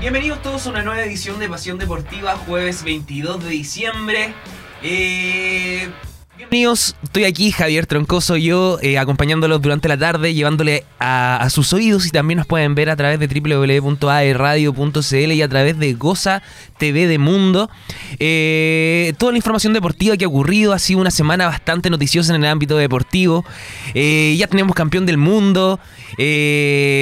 bienvenidos todos a una nueva edición de Pasión Deportiva, jueves 22 de diciembre. Eh, Bienvenidos, estoy aquí, Javier Troncoso, yo eh, acompañándolos durante la tarde, llevándole a, sus oídos y también nos pueden ver a través de www.aerradio.cl y a través de Goza TV de Mundo. Eh, toda la información deportiva que ha ocurrido ha sido una semana bastante noticiosa en el ámbito deportivo. Eh, ya tenemos campeón del mundo.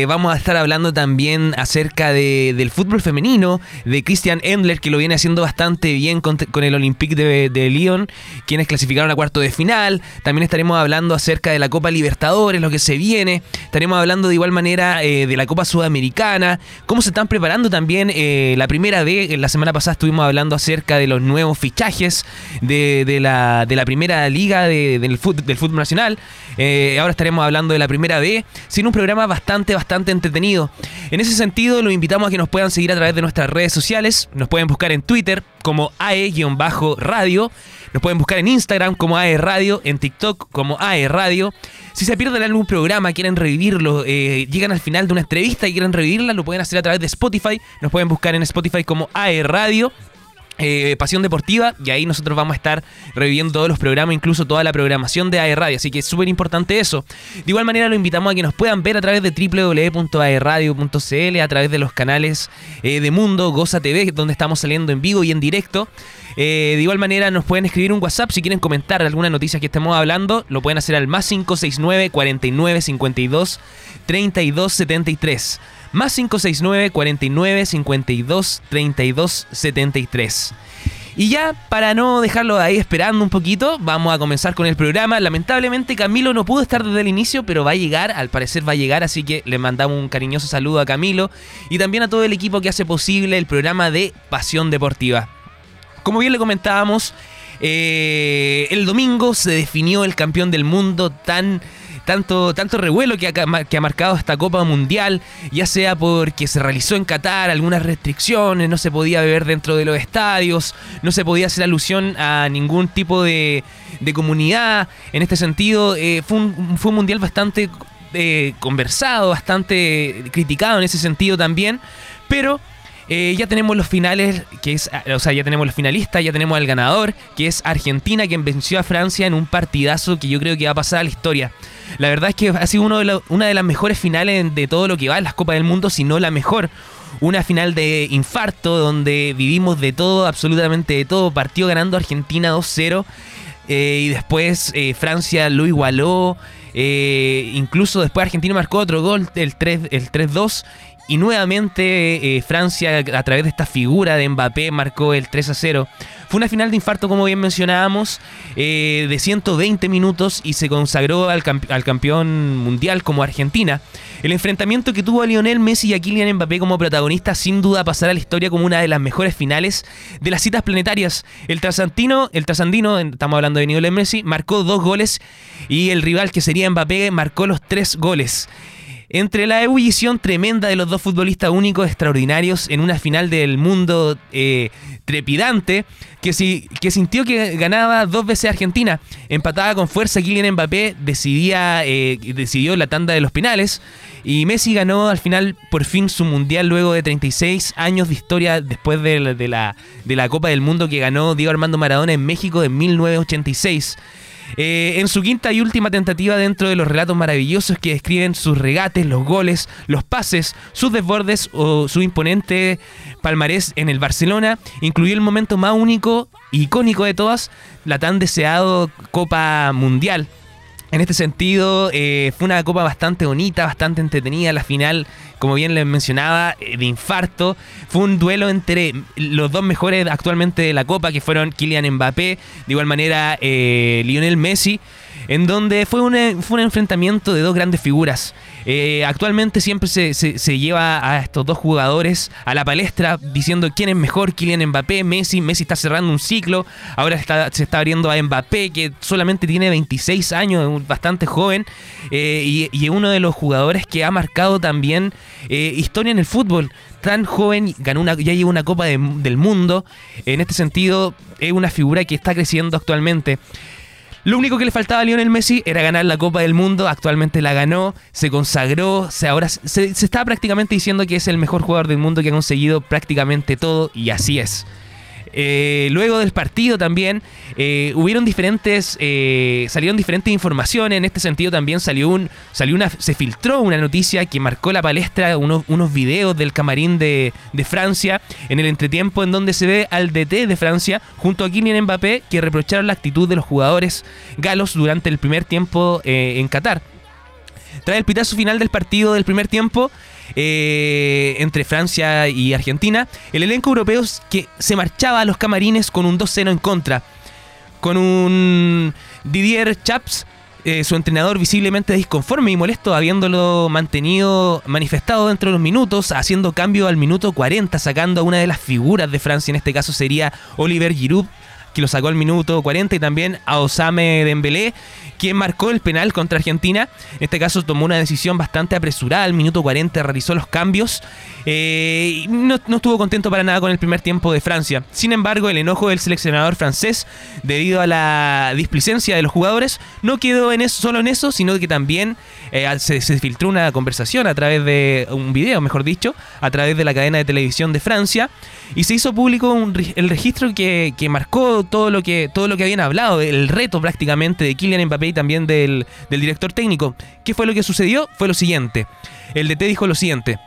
vamos a estar hablando también acerca del fútbol femenino, de Christian Endler, que lo viene haciendo bastante bien con, el Olympique de, de Lyon, quienes clasificaron a cuarto de final. También estaremos hablando acerca de la Copa Libertadores, lo que se viene. Estaremos hablando de igual manera eh, de la Copa Sudamericana, cómo se están preparando también eh, la primera vez. La semana pasada estuvimos hablando acerca de los nuevos fichajes de, la, de la primera liga del, fútbol, del fútbol nacional. Eh, ahora estaremos hablando de la primera B, sin un programa bastante, bastante entretenido. En ese sentido, los invitamos a que nos puedan seguir a través de nuestras redes sociales. Nos pueden buscar en Twitter como AE-radio. Nos pueden buscar en Instagram como AE Radio, en TikTok como AE Radio. Si se pierden algún programa, quieren revivirlo, eh, llegan al final de una entrevista y quieren revivirla, lo pueden hacer a través de Spotify. Nos pueden buscar en Spotify como AE Radio. Eh, Pasión Deportiva y ahí nosotros vamos a estar reviviendo todos los programas, incluso toda la programación de AE Radio, así que es súper importante eso. De igual manera lo invitamos a que nos puedan ver a través de www.aerradio.cl, a través de los canales eh, de Mundo, Goza TV, donde estamos saliendo en vivo y en directo. Eh, de igual manera nos pueden escribir un WhatsApp si quieren comentar alguna noticia que estemos hablando, lo pueden hacer al más 569 49 52 32 73 más 569 49 52 32 73. Y ya, para no dejarlo ahí esperando un poquito, vamos a comenzar con el programa. Lamentablemente Camilo no pudo estar desde el inicio, pero va a llegar, al parecer va a llegar, así que le mandamos un cariñoso saludo a Camilo y también a todo el equipo que hace posible el programa de Pasión Deportiva. Como bien le comentábamos, eh, el domingo se definió el campeón del mundo tan tanto, tanto revuelo que ha, que ha marcado esta Copa Mundial, ya sea porque se realizó en Qatar algunas restricciones, no se podía beber dentro de los estadios, no se podía hacer alusión a ningún tipo de, de comunidad. En este sentido, eh, fue, un, fue un mundial bastante eh, conversado, bastante criticado en ese sentido también, pero eh, ya tenemos los finales, que es, o sea, ya tenemos los finalistas, ya tenemos al ganador, que es Argentina, quien venció a Francia en un partidazo que yo creo que va a pasar a la historia. La verdad es que ha sido uno de una de las mejores finales de todo lo que va en las Copas del Mundo, si no la mejor. Una final de infarto donde vivimos de todo, absolutamente de todo. Partió ganando Argentina 2-0 eh, y después eh, Francia lo igualó. incluso después Argentina marcó otro gol, el 3-2. El y nuevamente eh, Francia, a través de esta figura de Mbappé, marcó el 3 a 0. Fue una final de infarto, como bien mencionábamos, eh, de 120 minutos y se consagró al, campeón mundial como Argentina. El enfrentamiento que tuvo a Lionel Messi y a Kylian Mbappé como protagonista sin duda pasará a la historia como una de las mejores finales de las citas planetarias. El trasandino, el trasandino, estamos hablando de Lionel Messi, marcó dos goles y el rival que sería Mbappé marcó los tres goles. Entre la ebullición tremenda de los dos futbolistas únicos extraordinarios en una final del mundo eh, trepidante, que, que sintió que ganaba dos veces Argentina, empatada con fuerza Kylian Mbappé, decidía, eh, decidió la tanda de los penales y Messi ganó al final por fin su mundial luego de 36 años de historia después de la, de la, de la Copa del Mundo que ganó Diego Armando Maradona en México en 1986. Eh, en su quinta y última tentativa dentro de los relatos maravillosos que describen sus regates, los goles, los pases, sus desbordes o su imponente palmarés en el Barcelona, incluyó el momento más único e icónico de todas, la tan deseado Copa Mundial en este sentido, eh, fue una copa bastante bonita, bastante entretenida. La final, como bien les mencionaba, eh, de infarto. Fue un duelo entre los dos mejores actualmente de la copa, que fueron Kylian Mbappé, de igual manera eh, Lionel Messi en donde fue un, fue un enfrentamiento de dos grandes figuras. Eh, actualmente siempre se, se, lleva a estos dos jugadores a la palestra diciendo quién es mejor, Kylian Mbappé, Messi. Messi está cerrando un ciclo, ahora se está abriendo a Mbappé, que solamente tiene 26 años, bastante joven, eh, y, es uno de los jugadores que ha marcado también eh, historia en el fútbol tan joven, ganó una, ya lleva una Copa del Mundo. En este sentido, es una figura que está creciendo actualmente. Lo único que le faltaba a Lionel Messi era ganar la Copa del Mundo. Actualmente la ganó, se consagró. Se, ahora se, está prácticamente diciendo que es el mejor jugador del mundo que ha conseguido prácticamente todo, y así es. Eh, luego del partido también eh, hubieron diferentes, eh, salieron diferentes informaciones. En este sentido también salió un, salió una, se filtró una noticia que marcó la palestra, unos, unos videos del camarín de, de, Francia en el entretiempo en donde se ve al DT de Francia junto a Kylian Mbappé que reprocharon la actitud de los jugadores galos durante el primer tiempo en Qatar. Tras el pitazo final del partido del primer tiempo, eh, entre Francia y Argentina, el elenco europeo que se marchaba a los camarines con un 2-0 en contra, con un Didier Chaps, eh, su entrenador visiblemente disconforme y molesto, habiéndolo mantenido manifestado dentro de los minutos, haciendo cambio al minuto 40, sacando a una de las figuras de Francia, en este caso sería Oliver Giroud, que lo sacó al minuto 40, y también a Osame Dembélé, quien marcó el penal contra Argentina. En este caso tomó una decisión bastante apresurada, al minuto 40 realizó los cambios eh, y no, estuvo contento para nada con el primer tiempo de Francia. Sin embargo, el enojo del seleccionador francés, debido a la displicencia de los jugadores, no quedó en eso, solo en eso, sino que también eh, se, filtró una conversación a través de un video, mejor dicho, a través de la cadena de televisión de Francia, y se hizo público el registro que, que marcó todo, lo que, todo lo que habían hablado, el reto prácticamente de Kylian Mbappé y también del, del director técnico. ¿Qué fue lo que sucedió? Fue lo siguiente. El DT dijo lo siguiente.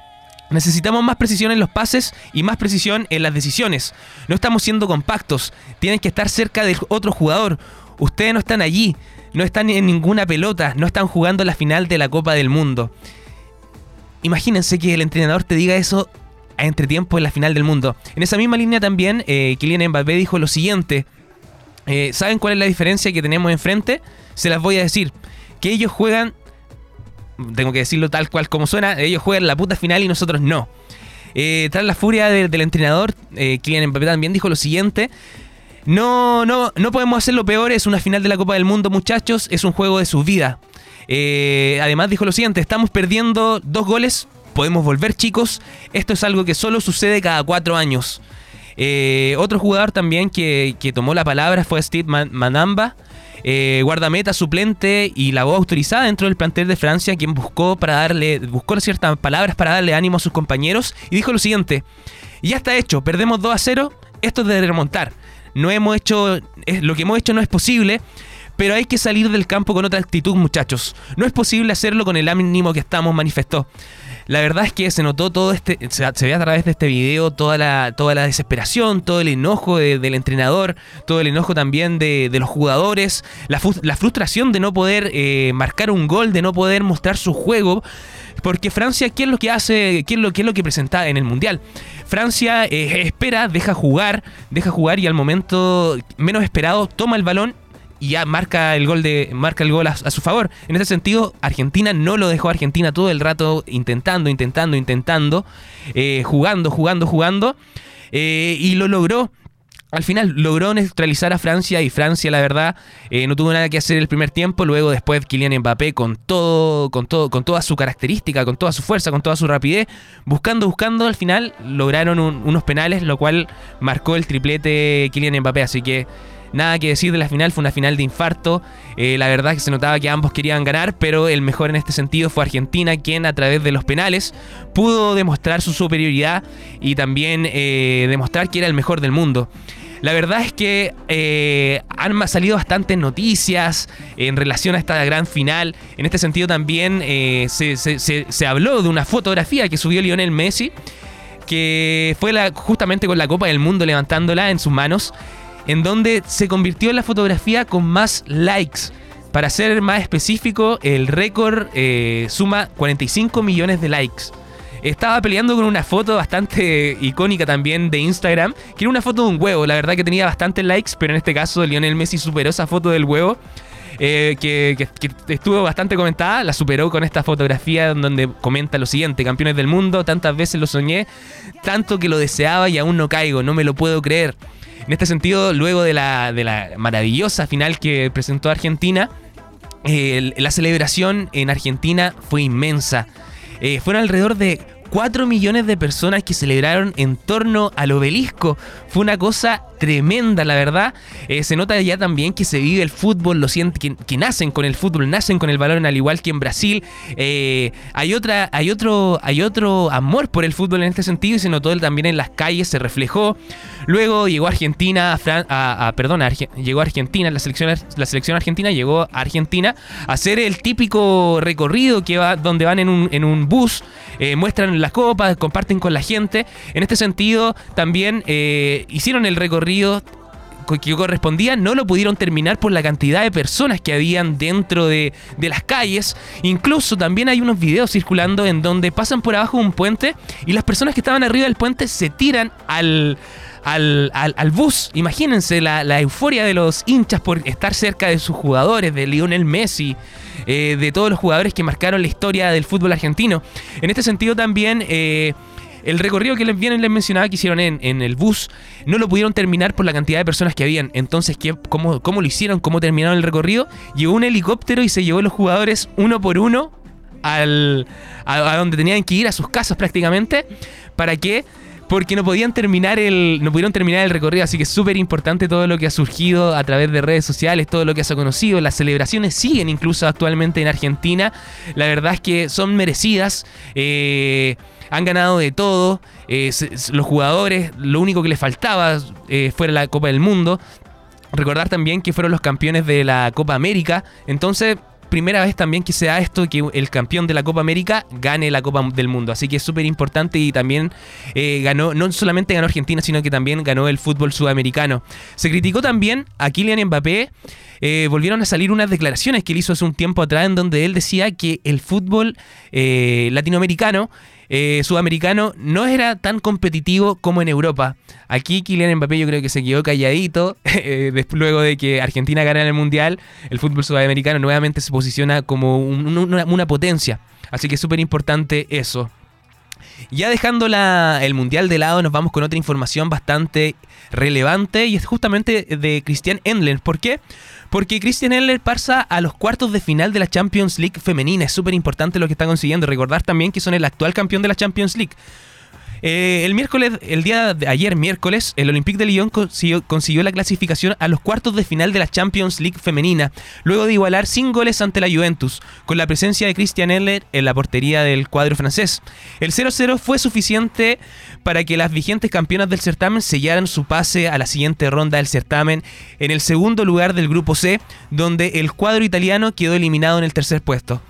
Necesitamos más precisión en los pases y más precisión en las decisiones. No estamos siendo compactos. Tienen que estar cerca del otro jugador. Ustedes no están allí. No están en ninguna pelota. No están jugando la final de la Copa del Mundo. Imagínense que el entrenador te diga eso a entretiempo en la final del mundo. En esa misma línea también, eh, Kylian Mbappé dijo lo siguiente. Eh, ¿Saben cuál es la diferencia que tenemos enfrente? Se las voy a decir. Que ellos juegan, tengo que decirlo tal cual como suena, ellos juegan la puta final y nosotros no. Eh, tras la furia del entrenador, eh, Kylian también dijo lo siguiente. No, no, no podemos hacerlo peor, es una final de la Copa del Mundo muchachos, es un juego de su vida. además dijo lo siguiente, estamos perdiendo dos goles podemos volver chicos. Esto es algo que solo sucede cada cuatro años. Eh, otro jugador también que, tomó la palabra fue Steve Manamba, eh, guardameta suplente y la voz autorizada dentro del plantel de Francia, quien buscó para darle, buscó ciertas palabras para darle ánimo a sus compañeros y dijo lo siguiente: ya está hecho, perdemos 2 a 0, esto es de remontar. No hemos hecho, lo que hemos hecho no es posible. Pero hay que salir del campo con otra actitud, muchachos. No es posible hacerlo con el ánimo que estamos, manifestó. La verdad es que se notó todo este, se, ve a través de este video toda la, toda la desesperación, todo el enojo del entrenador, todo el enojo también de, los jugadores, la, frustración de no poder eh, marcar un gol, de no poder mostrar su juego. Porque Francia, ¿qué es lo que hace? ¿Qué es lo, qué es lo que presenta en el Mundial? Francia eh, espera, deja jugar, deja jugar y al momento menos esperado toma el balón y ya marca el gol de marca el gol a, su favor. En ese sentido, Argentina no lo dejó Argentina todo el rato intentando, intentando, intentando, eh, jugando, jugando, jugando eh, y lo logró. Al final logró neutralizar a Francia y Francia, la verdad, eh, no tuvo nada que hacer el primer tiempo. Luego, después, Kylian Mbappé con todo, con todo, con toda su característica, con toda su fuerza, con toda su rapidez, buscando, buscando, al final lograron unos penales, lo cual marcó el triplete Kylian Mbappé. Así que Nada que decir de la final, fue una final de infarto. Eh, la verdad es que se notaba que ambos querían ganar, pero el mejor en este sentido fue Argentina, quien a través de los penales pudo demostrar su superioridad y también eh, demostrar que era el mejor del mundo. La verdad es que eh, han salido bastantes noticias en relación a esta gran final. En este sentido también se, se, habló de una fotografía que subió Lionel Messi, que fue la, justamente con la Copa del Mundo levantándola en sus manos en donde se convirtió en la fotografía con más likes. Para ser más específico, el récord eh, suma 45 millones de likes. Estaba peleando con una foto bastante icónica también de Instagram, que era una foto de un huevo. La verdad que tenía bastantes likes, pero en este caso Lionel Messi superó esa foto del huevo. Eh, que, que, estuvo bastante comentada, la superó con esta fotografía donde comenta lo siguiente, campeones del mundo, tantas veces lo soñé, tanto que lo deseaba y aún no caigo, no me lo puedo creer. En este sentido, luego de la, de la maravillosa final que presentó Argentina, la celebración en Argentina fue inmensa. Eh, fueron alrededor de 4 millones de personas que celebraron en torno al obelisco. Fue una cosa tremenda, la verdad. Eh, se nota ya también que se vive el fútbol, lo sienten, que, nacen con el fútbol, nacen con el balón, al igual que en Brasil. Eh, hay otra, hay otro, hay otro amor por el fútbol en este sentido y se notó también en las calles, se reflejó. Luego llegó Argentina, a, a, perdón, llegó Argentina, la selección, la selección argentina llegó a Argentina a hacer el típico recorrido que va, donde van en un, en un bus, eh, muestran las copas, comparten con la gente. En este sentido, también hicieron el recorrido que correspondía no lo pudieron terminar por la cantidad de personas que habían dentro de, de, las calles. Incluso también hay unos videos circulando en donde pasan por abajo un puente y las personas que estaban arriba del puente se tiran al, al, al, bus. Imagínense la, la, euforia de los hinchas por estar cerca de sus jugadores, de Lionel Messi, eh, de todos los jugadores que marcaron la historia del fútbol argentino. En este sentido también... Eh, el recorrido que les vienen les mencionaba que hicieron en, en, el bus no lo pudieron terminar por la cantidad de personas que habían. Entonces, ¿qué, cómo, ¿cómo lo hicieron? ¿Cómo terminaron el recorrido? Llegó un helicóptero y se llevó a los jugadores uno por uno al, a, donde tenían que ir, a sus casas prácticamente. ¿Para que porque no podían terminar el no pudieron terminar el recorrido, así que es súper importante todo lo que ha surgido a través de redes sociales, todo lo que se ha conocido, las celebraciones siguen incluso actualmente en Argentina, la verdad es que son merecidas, eh, han ganado de todo, eh, los jugadores, lo único que les faltaba eh, fuera la Copa del Mundo, recordar también que fueron los campeones de la Copa América, entonces primera vez también que se da esto, que el campeón de la Copa América gane la Copa del Mundo. Así que es súper importante y también eh, ganó, no solamente ganó Argentina, sino que también ganó el fútbol sudamericano. Se criticó también a Kylian Mbappé. Eh, volvieron a salir unas declaraciones que él hizo hace un tiempo atrás en donde él decía que el fútbol latinoamericano eh, sudamericano no era tan competitivo como en Europa. Aquí Kylian Mbappé yo creo que se quedó calladito eh, luego de que Argentina ganara el Mundial. El fútbol sudamericano nuevamente se posiciona como una, potencia. Así que es súper importante eso. Ya dejando el Mundial de lado, nos vamos con otra información bastante relevante y es justamente de Christian Endler. ¿Por qué? Porque Christian Eller pasa a los cuartos de final de la Champions League femenina. Es súper importante lo que está consiguiendo. Recordar también que son el actual campeón de la Champions League. Eh, el miércoles, el día de ayer miércoles, el Olympique de Lyon consiguió, la clasificación a los cuartos de final de la Champions League femenina, luego de igualar sin goles ante la Juventus, con la presencia de Christian Eller en la portería del cuadro francés. El 0-0 fue suficiente para que las vigentes campeonas del certamen sellaran su pase a la siguiente ronda del certamen en el segundo lugar del grupo C, donde el cuadro italiano quedó eliminado en el tercer puesto.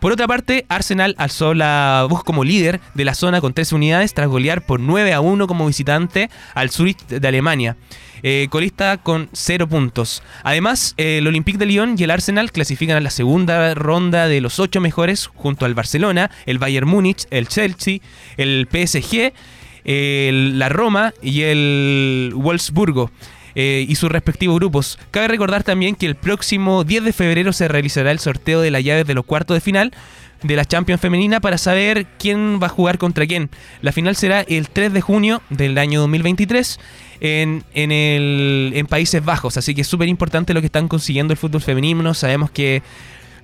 Por otra parte, Arsenal alzó la voz como líder de la zona con 13 unidades tras golear por 9 a 1 como visitante al Zurich de Alemania. Eh, colista con 0 puntos. Además, el Olympique de Lyon y el Arsenal clasifican a la segunda ronda de los 8 mejores junto al Barcelona, el Bayern Múnich, el Chelsea, el PSG, la Roma y el Wolfsburgo. Eh, y sus respectivos grupos. Cabe recordar también que el próximo 10 de febrero se realizará el sorteo de las llaves de los cuartos de final de la Champions femenina para saber quién va a jugar contra quién. La final será el 3 de junio del año 2023 en, en, el, en Países Bajos, así que es súper importante lo que están consiguiendo el fútbol femenino. Sabemos que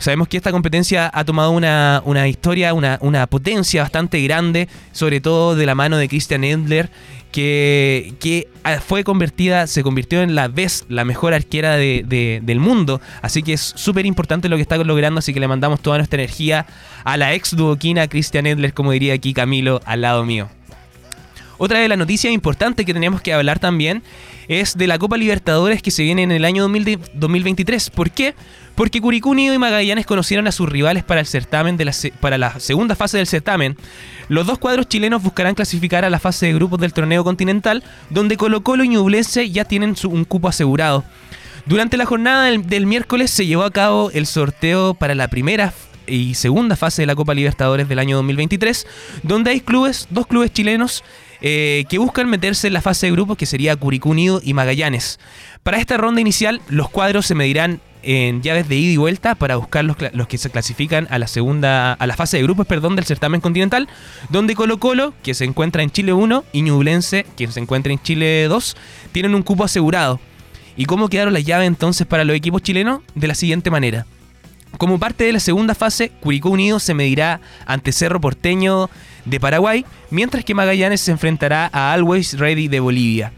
Sabemos que esta competencia ha tomado una, una historia, una, una, potencia bastante grande, sobre todo de la mano de Christian Endler, que, que fue convertida, se convirtió en la vez la mejor arquera de, del mundo. Así que es súper importante lo que está logrando, así que le mandamos toda nuestra energía a la ex duoquina Christian Endler, como diría aquí Camilo, al lado mío. Otra de las noticias importantes que tenemos que hablar también es de la Copa Libertadores que se viene en el año 2023. ¿Por qué? Porque Curicú y Magallanes conocieron a sus rivales para el certamen de la para la segunda fase del certamen. Los dos cuadros chilenos buscarán clasificar a la fase de grupos del torneo continental, donde Colo Colo y Ñublense ya tienen un cupo asegurado. Durante la jornada del, miércoles se llevó a cabo el sorteo para la primera y segunda fase de la Copa Libertadores del año 2023, donde hay clubes, dos clubes chilenos eh, que buscan meterse en la fase de grupos que sería Curicú Unido y Magallanes. Para esta ronda inicial, los cuadros se medirán en llaves de ida y vuelta para buscar los, que se clasifican a la segunda, a la fase de grupos, perdón, del certamen continental, donde Colo Colo, que se encuentra en Chile 1, y Ñublense, que se encuentra en Chile 2, tienen un cupo asegurado. ¿Y cómo quedaron las llaves entonces para los equipos chilenos? De la siguiente manera. Como parte de la segunda fase, Curicó Unido se medirá ante Cerro Porteño de Paraguay, mientras que Magallanes se enfrentará a Always Ready de Bolivia.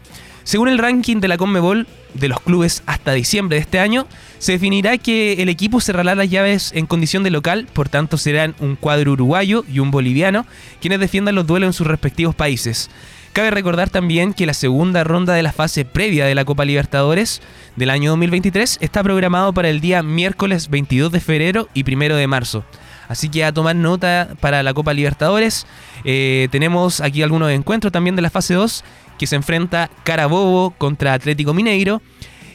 Según el ranking de la Conmebol de los clubes hasta diciembre de este año, se definirá que el equipo cerrará las llaves en condición de local, por tanto serán un cuadro uruguayo y un boliviano quienes defiendan los duelos en sus respectivos países. Cabe recordar también que la segunda ronda de la fase previa de la Copa Libertadores del año 2023 está programado para el día miércoles 22 de febrero y 1 de marzo. Así que a tomar nota para la Copa Libertadores. Eh, tenemos aquí algunos encuentros también de la fase 2 que se enfrenta Carabobo contra Atlético Mineiro.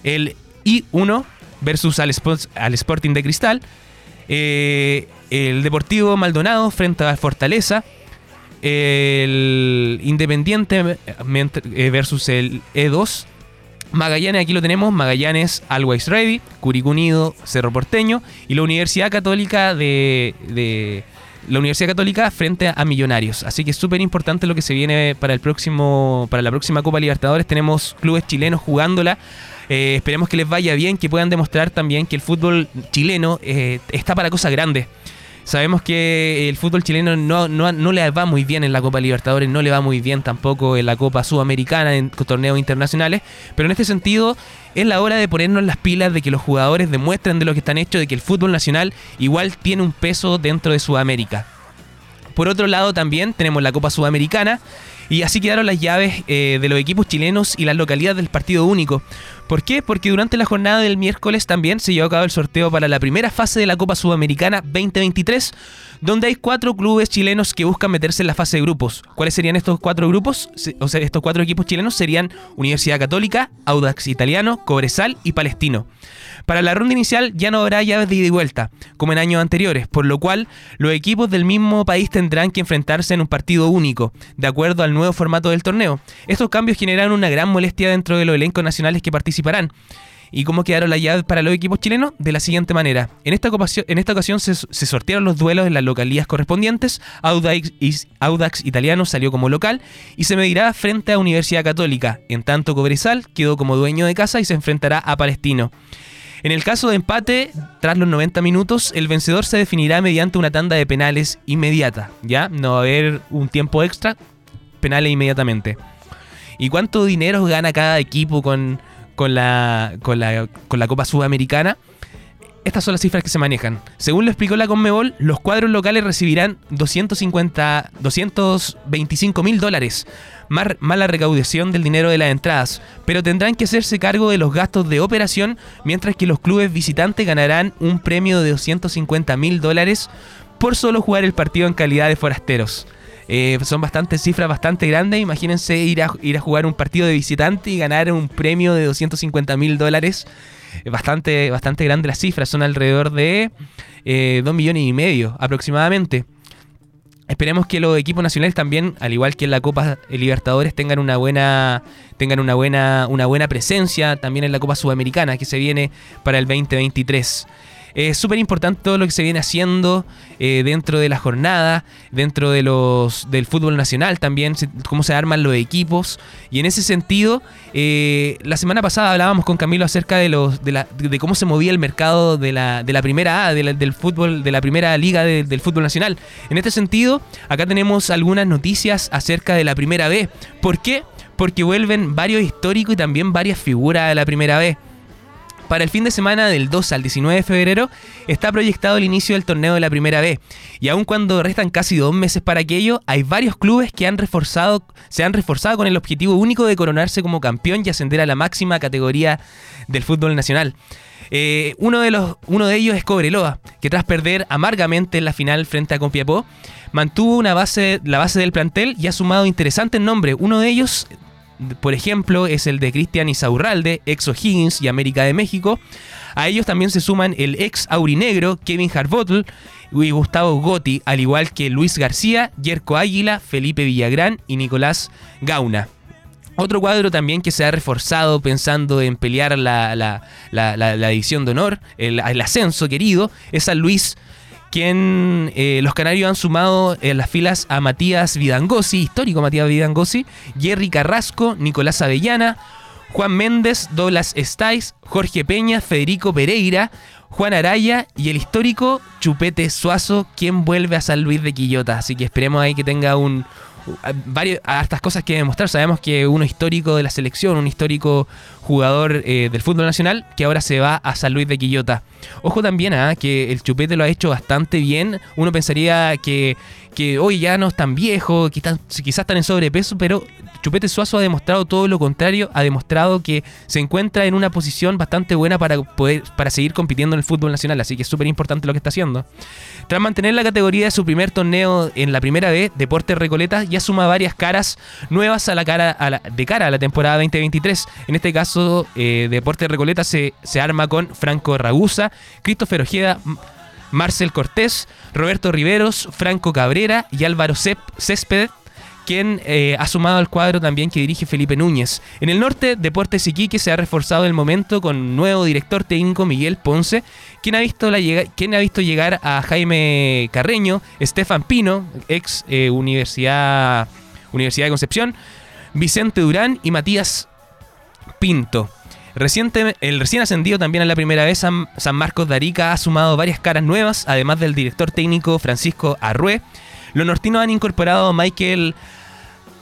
El I1 versus al, Sporting de Cristal. Eh, el Deportivo Maldonado frente a Fortaleza el Independiente eh, versus el E2. Magallanes, aquí lo tenemos, Magallanes, Always Ready, Curicó Unido, Cerro Porteño y la Universidad Católica de, la Universidad Católica frente a Millonarios. Así que es súper importante lo que se viene para el próximo para la próxima Copa Libertadores. Tenemos clubes chilenos jugándola. Eh, esperemos que les vaya bien, que puedan demostrar también que el fútbol chileno eh, está para cosas grandes. Sabemos que el fútbol chileno no, no, le va muy bien en la Copa Libertadores, no le va muy bien tampoco en la Copa Sudamericana, en torneos internacionales, pero en este sentido es la hora de ponernos las pilas, de que los jugadores demuestren de lo que están hechos, de que el fútbol nacional igual tiene un peso dentro de Sudamérica. Por otro lado también tenemos la Copa Sudamericana, y así quedaron las llaves eh, de los equipos chilenos y las localidades del partido único. ¿Por qué? Porque durante la jornada del miércoles también se llevó a cabo el sorteo para la primera fase de la Copa Sudamericana 2023, donde hay cuatro clubes chilenos que buscan meterse en la fase de grupos. ¿Cuáles serían estos cuatro grupos? O sea, estos cuatro equipos chilenos serían Universidad Católica, Audax Italiano, Cobresal y Palestino. Para la ronda inicial ya no habrá llaves de ida y vuelta, como en años anteriores, por lo cual los equipos del mismo país tendrán que enfrentarse en un partido único, de acuerdo al nuevo formato del torneo. Estos cambios generan una gran molestia dentro de los elencos nacionales que participarán. ¿Y cómo quedaron las llaves para los equipos chilenos? De la siguiente manera. En esta ocasión, se, sortearon los duelos en las localías correspondientes. Audax, Audax, Italiano salió como local y se medirá frente a Universidad Católica. En tanto, Cobresal quedó como dueño de casa y se enfrentará a Palestino. En el caso de empate, tras los 90 minutos, el vencedor se definirá mediante una tanda de penales inmediata. ¿Ya? No va a haber un tiempo extra, penales inmediatamente. ¿Y cuánto dinero gana cada equipo con, con, la, con, la, con la Copa Sudamericana? Estas son las cifras que se manejan. Según lo explicó la Conmebol, los cuadros locales recibirán 250, 225 mil dólares, más, la recaudación del dinero de las entradas, pero tendrán que hacerse cargo de los gastos de operación, mientras que los clubes visitantes ganarán un premio de 250 mil dólares por solo jugar el partido en calidad de forasteros. Eh, son bastantes cifras bastante grandes. Imagínense ir a, ir a jugar un partido de visitante y ganar un premio de 250 mil dólares bastante, bastante grande las cifras, son alrededor de eh, 2 millones y medio aproximadamente. Esperemos que los equipos nacionales también, al igual que en la Copa Libertadores, tengan una buena, tengan una buena, una buena presencia también en la Copa Sudamericana que se viene para el 2023. Es súper importante todo lo que se viene haciendo eh, dentro de la jornada, dentro de los del fútbol nacional también, cómo se arman los equipos. Y en ese sentido, eh, la semana pasada hablábamos con Camilo acerca de los de, la, de cómo se movía el mercado de la, de la primera A, del fútbol, de la primera liga del fútbol nacional. En este sentido, acá tenemos algunas noticias acerca de la primera B. ¿Por qué? Porque vuelven varios históricos y también varias figuras de la primera B. Para el fin de semana del 2 al 19 de febrero está proyectado el inicio del torneo de la Primera B. Y aun cuando restan casi dos meses para aquello, hay varios clubes que han reforzado, se han reforzado con el objetivo único de coronarse como campeón y ascender a la máxima categoría del fútbol nacional. Eh, uno, de los, uno de ellos es Cobreloa, que tras perder amargamente en la final frente a Copiapó, mantuvo una base, la base del plantel y ha sumado interesantes nombres. Uno de ellos por ejemplo, es el de Cristian Isaurralde, ex O'Higgins y América de México. A ellos también se suman el ex Aurinegro, Kevin Harbottle y Gustavo Gotti, al igual que Luis García, Yerko Águila, Felipe Villagrán y Nicolás Gauna. Otro cuadro también que se ha reforzado pensando en pelear la, la, la, edición de honor, el, el, ascenso querido, es San Luis quien eh, los canarios han sumado en las filas a Matías Vidangosi, histórico Matías Vidangosi, Jerry Carrasco, Nicolás Avellana, Juan Méndez, Douglas Estáis, Jorge Peña, Federico Pereira, Juan Araya y el histórico Chupete Suazo, quien vuelve a San Luis de Quillota. Así que esperemos ahí que tenga un, varias, hartas cosas que demostrar. Sabemos que uno histórico de la selección, un histórico jugador eh, del fútbol nacional, que ahora se va a San Luis de Quillota. Ojo también a ¿ah? que el Chupete lo ha hecho bastante bien. Uno pensaría que, que hoy ya no es tan viejo, quizás, quizás están en sobrepeso, pero Chupete Suazo ha demostrado todo lo contrario, ha demostrado que se encuentra en una posición bastante buena para poder para seguir compitiendo en el fútbol nacional, así que es súper importante lo que está haciendo. Tras mantener la categoría de su primer torneo en la primera vez, Deportes Recoleta ya suma varias caras nuevas a la cara de cara a la temporada 2023. En este caso, eh, Deportes Recoleta se, se arma con Franco Ragusa, Christopher Ojeda, Marcel Cortés, Roberto Riveros, Franco Cabrera y Álvaro Césped quien eh, ha sumado al cuadro también que dirige Felipe Núñez. En el norte, Deportes Iquique se ha reforzado el momento con nuevo director técnico Miguel Ponce, quien ha visto, la quien ha visto llegar a Jaime Carreño, Estefan Pino, ex eh, Universidad, Universidad de Concepción, Vicente Durán y Matías Pinto. Reciente, el recién ascendido también en la primera vez San, Marcos de Arica ha sumado varias caras nuevas, además del director técnico Francisco Arrué. Los nortinos han incorporado a Michael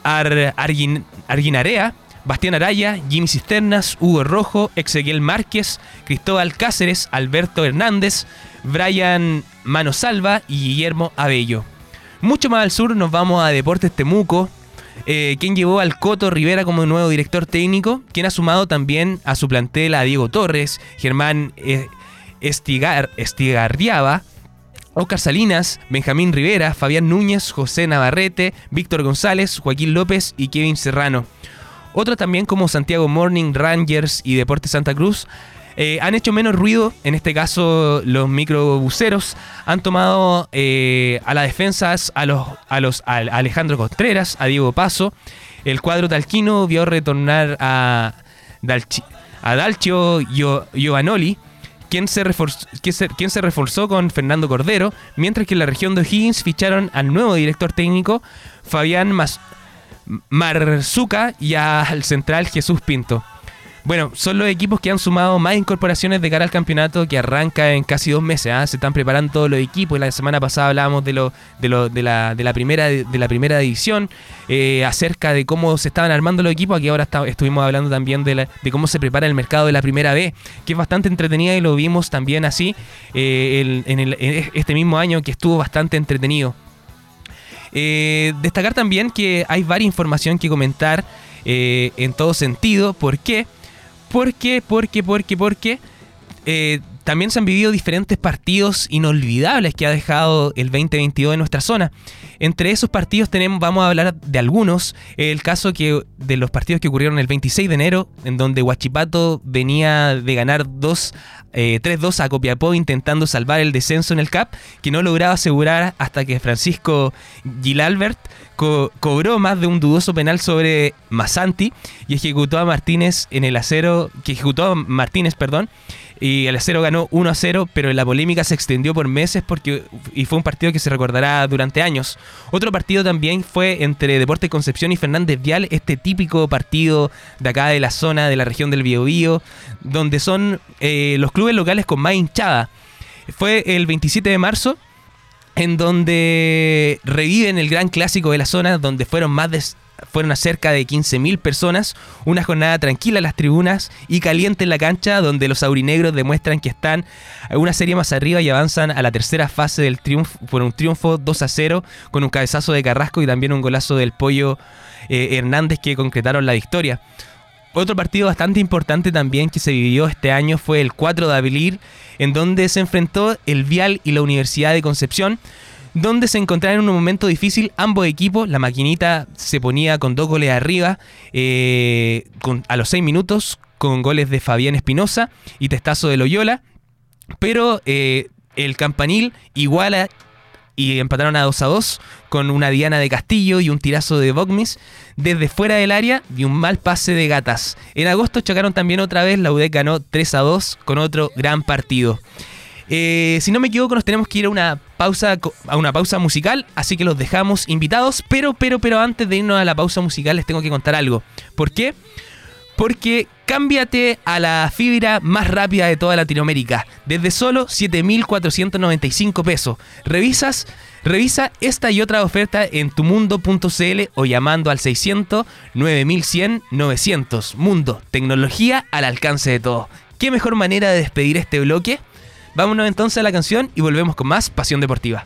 Arguinarea, Bastián Araya, Jimmy Cisternas, Hugo Rojo, Ezequiel Márquez, Cristóbal Cáceres, Alberto Hernández, Brian Manosalva y Guillermo Abello. Mucho más al sur nos vamos a Deportes Temuco, eh, quien llevó al Coto Rivera como nuevo director técnico, quien ha sumado también a su plantel a Diego Torres, Germán eh, Estigar, Estigarriaba, Oscar Salinas, Benjamín Rivera, Fabián Núñez, José Navarrete, Víctor González, Joaquín López y Kevin Serrano. Otros también como Santiago Morning, Rangers y Deportes Santa Cruz eh, han hecho menos ruido, en este caso los microbuceros han tomado eh, a las defensas a los, a los Alejandro Contreras, a Diego Paso. El cuadro talquino vio retornar a, a Dalcio Giovanoli quien se, reforzó, quien se reforzó con Fernando Cordero, mientras que en la región de O'Higgins ficharon al nuevo director técnico Fabián Marzuca y al central Jesús Pinto. Bueno, son los equipos que han sumado más incorporaciones de cara al campeonato que arranca en casi dos meses. ¿ah? Se están preparando todos los equipos. La semana pasada hablábamos de, la, de, la, primera, de la primera división, eh, acerca de cómo se estaban armando los equipos. Aquí ahora estuvimos hablando también de, cómo se prepara el mercado de la primera B, que es bastante entretenida y lo vimos también así eh, en, este mismo año que estuvo bastante entretenido. Eh, destacar también que hay varias información que comentar en todo sentido. ¿Por qué? ¿Por qué? ¿Por qué? ¿Por qué? Porque eh, también se han vivido diferentes partidos inolvidables que ha dejado el 2022 en nuestra zona. Entre esos partidos tenemos, vamos a hablar de algunos. El caso que, de los partidos que ocurrieron el 26 de enero, en donde Huachipato venía de ganar 2, 3-2 eh, a Copiapó intentando salvar el descenso en el CAP, que no lograba asegurar hasta que Francisco Gilalbert cobró más de un dudoso penal sobre Masanti y ejecutó a Martínez en el acero, que ejecutó a Martínez, perdón, y el acero ganó 1 a 0, pero la polémica se extendió por meses porque y fue un partido que se recordará durante años. Otro partido también fue entre Deportes Concepción y Fernández Vial, este típico partido de acá de la zona de la región del Biobío, donde son eh, los clubes locales con más hinchada. Fue el 27 de marzo en donde reviven el gran clásico de la zona, donde fueron más de fueron a cerca de 15.000 personas, una jornada tranquila en las tribunas y caliente en la cancha, donde los aurinegros demuestran que están una serie más arriba y avanzan a la tercera fase del triunfo por un triunfo 2 a 0 con un cabezazo de Carrasco y también un golazo del Pollo eh, Hernández que concretaron la victoria. Otro partido bastante importante también que se vivió este año fue el 4 de abril, en donde se enfrentó el Vial y la Universidad de Concepción, donde se encontraron en un momento difícil ambos equipos. La maquinita se ponía con dos goles arriba eh, a los 6 minutos, con goles de Fabián Espinosa y testazo de Loyola, pero eh, el campanil iguala y empataron a 2 a 2 con una Diana de Castillo y un tirazo de Bogmis desde fuera del área y un mal pase de Gatas. En agosto chocaron también otra vez, la UDEC ganó 3 a 2 con otro gran partido. Eh, si no me equivoco, nos tenemos que ir a una pausa a una pausa musical, así que los dejamos invitados. Pero, pero, pero antes de irnos a la pausa musical, les tengo que contar algo. ¿Por qué? porque cámbiate a la fibra más rápida de toda Latinoamérica, desde solo 7.495 pesos. Revisas, revisa esta y otra oferta en tumundo.cl o llamando al 600 9100 900. Mundo, tecnología al alcance de todos. ¿Qué mejor manera de despedir este bloque? Vámonos entonces a la canción y volvemos con más Pasión Deportiva.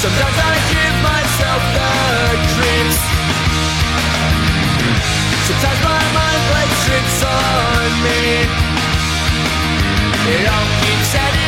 Sometimes I give myself the creeps. Sometimes my mind plays tricks on me. It all keeps adding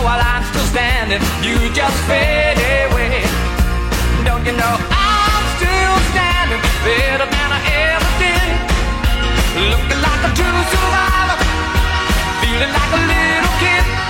know while I'm still standing, you just fade away. Don't you know I'm still standing better than I ever did? Looking like a true survivor, feeling like a little kid.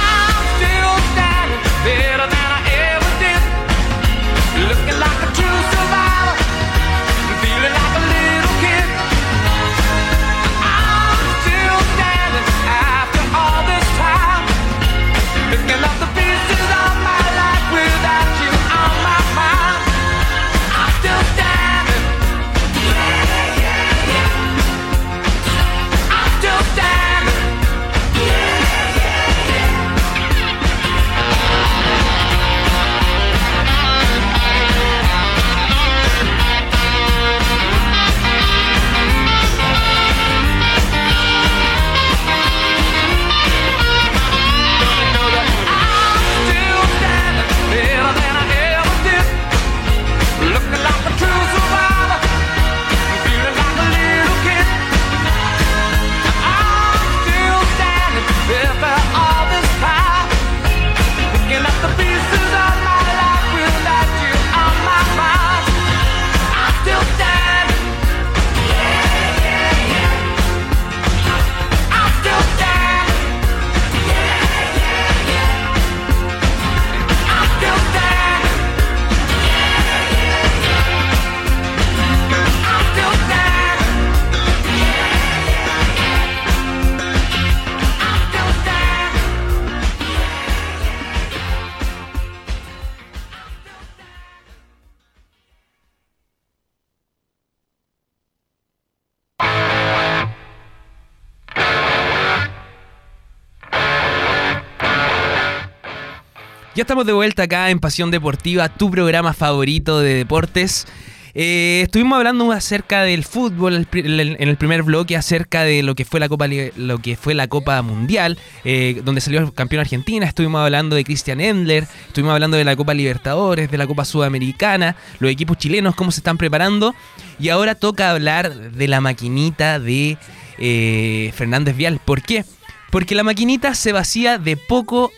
Estamos de vuelta acá en Pasión Deportiva, tu programa favorito de deportes. Eh, estuvimos hablando acerca del fútbol en el primer bloque, acerca de lo que fue la Copa, lo que fue la Copa Mundial, eh, donde salió el campeón Argentina. Estuvimos hablando de Christian Endler, estuvimos hablando de la Copa Libertadores, de la Copa Sudamericana, los equipos chilenos, cómo se están preparando. Y ahora toca hablar de la maquinita de eh, Fernández Vial. ¿Por qué? Porque la maquinita se vacía de poco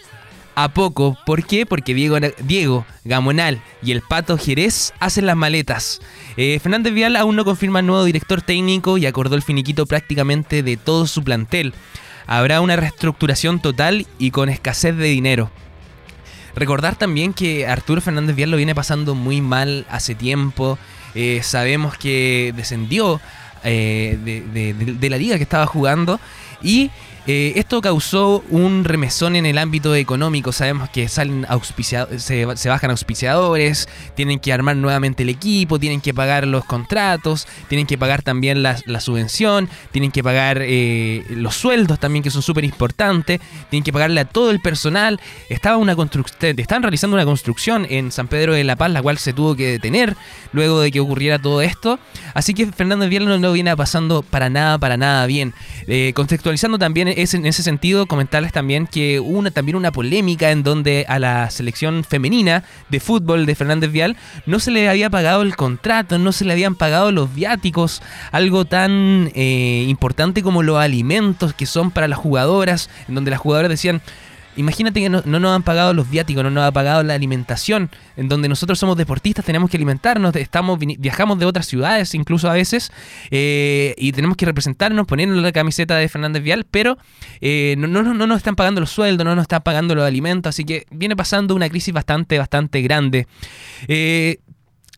a poco. ¿Por qué? Porque Diego, Diego Gamonal y el Pato Jerez hacen las maletas. Eh, Fernández Vial aún no confirma nuevo director técnico y acordó el finiquito prácticamente de todo su plantel. Habrá una reestructuración total y con escasez de dinero. Recordar también que Arturo Fernández Vial lo viene pasando muy mal hace tiempo. Eh, sabemos que descendió eh, de, la liga que estaba jugando y eh, esto causó un remesón en el ámbito económico. Sabemos que salen se, se, bajan auspiciadores, tienen que armar nuevamente el equipo, tienen que pagar los contratos, tienen que pagar también la, subvención, tienen que pagar eh, los sueldos también, que son súper importantes, tienen que pagarle a todo el personal. Estaba una estaban realizando una construcción en San Pedro de la Paz, la cual se tuvo que detener luego de que ocurriera todo esto. Así que Fernando Vierno no viene pasando para nada, para nada bien. Eh, contextualizando también en ese sentido comentarles también que hubo una, también una polémica en donde a la selección femenina de fútbol de Fernández Vial no se le había pagado el contrato, no se le habían pagado los viáticos, algo tan eh, importante como los alimentos que son para las jugadoras, en donde las jugadoras decían, Imagínate que no, nos han pagado los viáticos, no nos ha pagado la alimentación, en donde nosotros somos deportistas, tenemos que alimentarnos, estamos viajamos de otras ciudades incluso a veces, eh, y tenemos que representarnos, ponernos la camiseta de Fernández Vial, pero eh, no, no, no, nos están pagando los sueldos, no nos están pagando los alimentos, así que viene pasando una crisis bastante, bastante grande. Eh,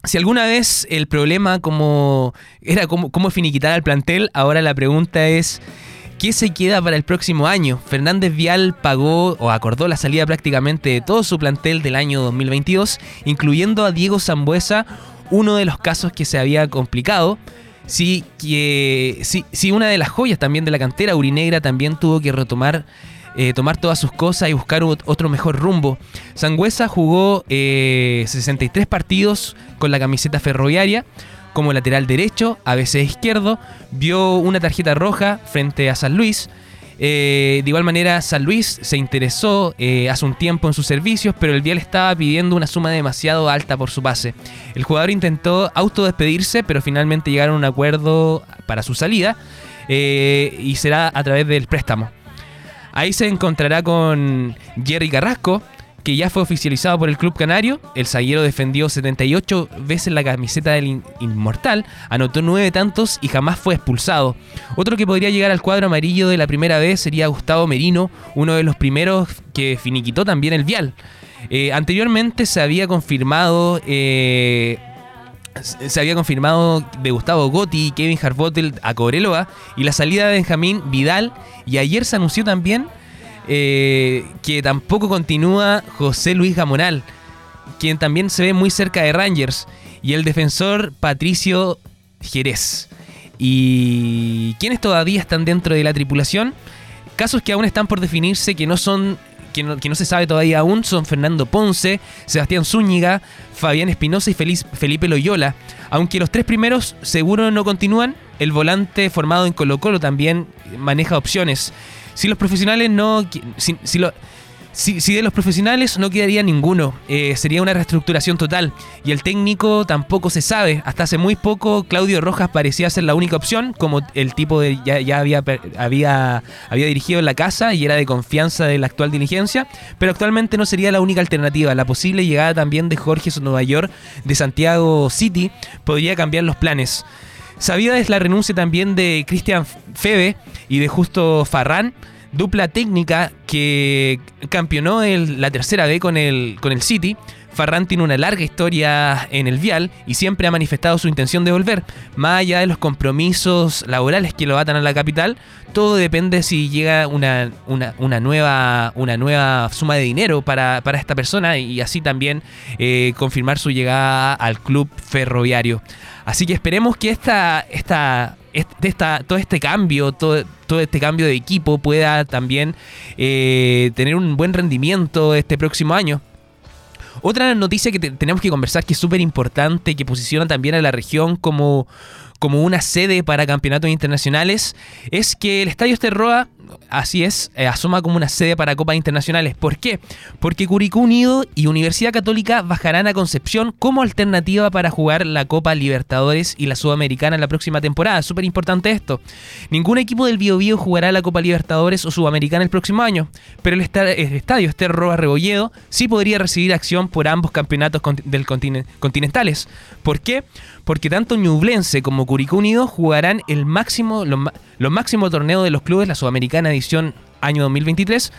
si alguna vez el problema como era cómo, cómo finiquitar al plantel, ahora la pregunta es ¿Qué se queda para el próximo año? Fernández Vial pagó o acordó la salida prácticamente de todo su plantel del año 2022, incluyendo a Diego Zambuesa, uno de los casos que se había complicado. Sí, que, sí, una de las joyas también de la cantera, Urinegra, también tuvo que retomar eh, tomar todas sus cosas y buscar otro mejor rumbo. Sangüesa jugó 63 eh, partidos con la camiseta ferroviaria, como lateral derecho, a veces izquierdo, vio una tarjeta roja frente a San Luis. Eh, de igual manera, San Luis se interesó eh, hace un tiempo en sus servicios, pero el Vial estaba pidiendo una suma demasiado alta por su pase. El jugador intentó autodespedirse, pero finalmente llegaron a un acuerdo para su salida eh, y será a través del préstamo. Ahí se encontrará con Jerry Carrasco, que ya fue oficializado por el club canario. El zaguero defendió 78 veces la camiseta del Inmortal, anotó 9 tantos y jamás fue expulsado. Otro que podría llegar al cuadro amarillo de la primera vez sería Gustavo Merino, uno de los primeros que finiquitó también el Vial. Eh, anteriormente se había confirmado... Eh, se había confirmado de Gustavo Gotti Kevin Harbotel a Cobreloa y la salida de Benjamín Vidal y ayer se anunció también eh, que tampoco continúa José Luis Gamonal, quien también se ve muy cerca de Rangers, y el defensor Patricio Jerez. ¿Y quienes todavía están dentro de la tripulación? Casos que aún están por definirse, que no son que no, se sabe todavía aún son Fernando Ponce, Sebastián Zúñiga, Fabián Espinosa y Felipe Loyola. Aunque los tres primeros seguro no continúan, el volante formado en Colo Colo también maneja opciones. Si los profesionales no. Si, si, de los profesionales no quedaría ninguno, eh, sería una reestructuración total. Y el técnico tampoco se sabe. Hasta hace muy poco Claudio Rojas parecía ser la única opción, como el tipo de ya, ya había, había, había dirigido en la casa y era de confianza de la actual diligencia. Pero actualmente no sería la única alternativa. La posible llegada también de Jorge Nueva York de Santiago City podría cambiar los planes. Sabida es la renuncia también de Cristian Febe y de Justo Farrán, dupla técnica que campeonó la tercera B con el, con el City. Farrán tiene una larga historia en el Vial y siempre ha manifestado su intención de volver. Más allá de los compromisos laborales que lo atan a la capital, todo depende si llega una, una, nueva, una nueva suma de dinero para, esta persona y así también eh, confirmar su llegada al club ferroviario. Así que esperemos que esta, esta, esta, todo este cambio, todo, todo este cambio de equipo pueda también eh, tener un buen rendimiento este próximo año. Otra noticia que tenemos que conversar que es súper importante, que posiciona también a la región como, como una sede para campeonatos internacionales, es que el Estadio Esterroa así es, eh, asoma como una sede para copas internacionales. ¿Por qué? Porque Curicó Unido y Universidad Católica bajarán a Concepción como alternativa para jugar la Copa Libertadores y la Sudamericana la próxima temporada. Súper importante esto. Ningún equipo del Biobío jugará la Copa Libertadores o Sudamericana el próximo año, pero el, estadio Esterroa Rebolledo sí podría recibir acción por ambos campeonatos del continentales. ¿Por qué? Porque tanto Ñublense como Curicó Unido jugarán el máximo, los máximos torneos de los clubes, la Sudamericana edición año 2023.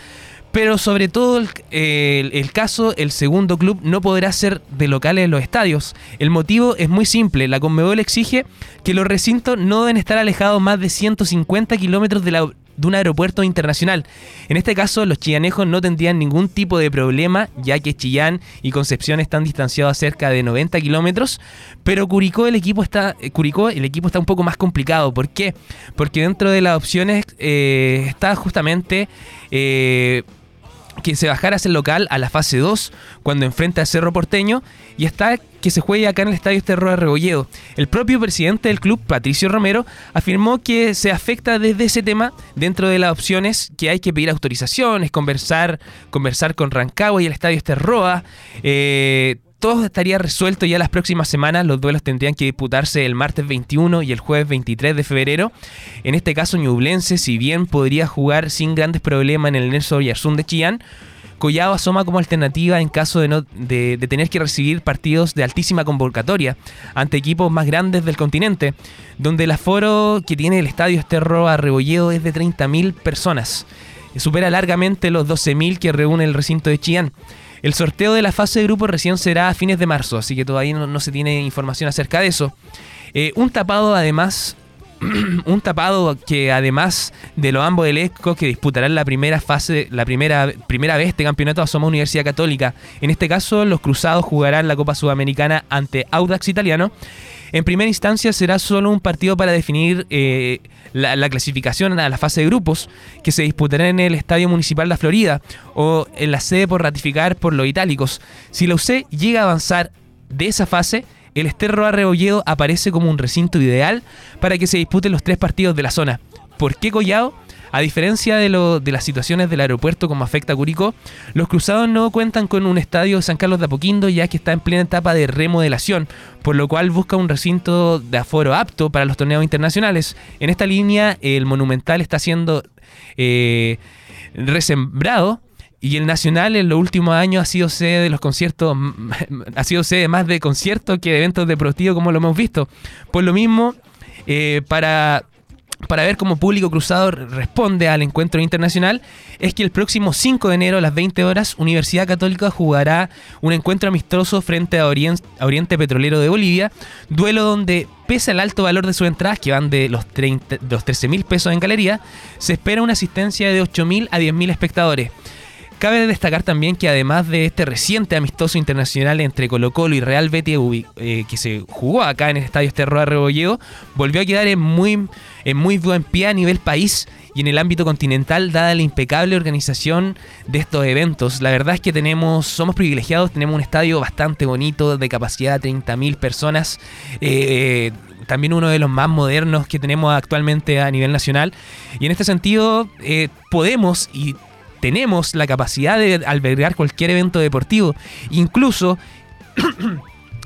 Pero sobre todo el, caso, el segundo club no podrá ser de locales en los estadios. El motivo es muy simple. La Conmebol exige que los recintos no deben estar alejados más de 150 kilómetros de la de un aeropuerto internacional. En este caso, los chillanejos no tendrían ningún tipo de problema, ya que Chillán y Concepción están distanciados a cerca de 90 kilómetros, pero Curicó el equipo está, eh, Curicó el equipo está un poco más complicado. ¿Por qué? Porque dentro de las opciones eh, está justamente eh, que se bajara el local a la fase 2 cuando enfrenta a Cerro Porteño y está que se juegue acá en el Estadio Esterro de Rebolledo. El propio presidente del club, Patricio Romero, afirmó que se afecta desde ese tema dentro de las opciones que hay que pedir autorizaciones, conversar, conversar con Rancagua y el Estadio Esterroa, eh, todo estaría resuelto ya las próximas semanas. Los duelos tendrían que disputarse el martes 21 y el jueves 23 de febrero. En este caso, Ñublense, si bien podría jugar sin grandes problemas en el Nelson Yarzún de Chillán, Collado asoma como alternativa en caso de, no, de, tener que recibir partidos de altísima convocatoria ante equipos más grandes del continente, donde el aforo que tiene el estadio Esterro a Rebolledo es de 30.000 personas. Supera largamente los 12.000 que reúne el recinto de Chillán. El sorteo de la fase de grupo recién será a fines de marzo, así que todavía no, se tiene información acerca de eso. Eh, un tapado además un tapado que además de los ambos electos que disputarán la primera fase, la primera, primera vez este campeonato asoma Universidad Católica. En este caso, los cruzados jugarán la Copa Sudamericana ante Audax Italiano. En primera instancia será solo un partido para definir eh, la, clasificación a la fase de grupos que se disputará en el Estadio Municipal de Florida o en la sede por ratificar por los itálicos. Si la UC llega a avanzar de esa fase, el Esterro Rebolledo aparece como un recinto ideal para que se disputen los tres partidos de la zona. ¿Por qué Collado? A diferencia de, lo, de las situaciones del aeropuerto como afecta a Curicó, los cruzados no cuentan con un estadio San Carlos de Apoquindo ya que está en plena etapa de remodelación, por lo cual busca un recinto de aforo apto para los torneos internacionales. En esta línea, el Monumental está siendo eh, resembrado y el Nacional en los últimos años ha sido sede de los conciertos, ha sido sede más de conciertos que de eventos deportivos como lo hemos visto. Por lo mismo, eh, para para ver cómo Público Cruzado responde al encuentro internacional es que el próximo 5 de enero a las 20 horas Universidad Católica jugará un encuentro amistoso frente a Oriente, Petrolero de Bolivia, duelo donde pese al alto valor de sus entradas que van de los, 30, los 13 mil pesos en galería, se espera una asistencia de 8 mil a 10 mil espectadores. Cabe destacar también que además de este reciente amistoso internacional entre Colo Colo y Real Betis eh, que se jugó acá en el Estadio Esterroa Rebolledo, volvió a quedar en muy, en muy buen pie a nivel país y en el ámbito continental dada la impecable organización de estos eventos. La verdad es que tenemos, somos privilegiados, tenemos un estadio bastante bonito de capacidad de 30.000 personas. Eh, también uno de los más modernos que tenemos actualmente a nivel nacional. Y en este sentido, eh, podemos y tenemos la capacidad de albergar cualquier evento deportivo. Incluso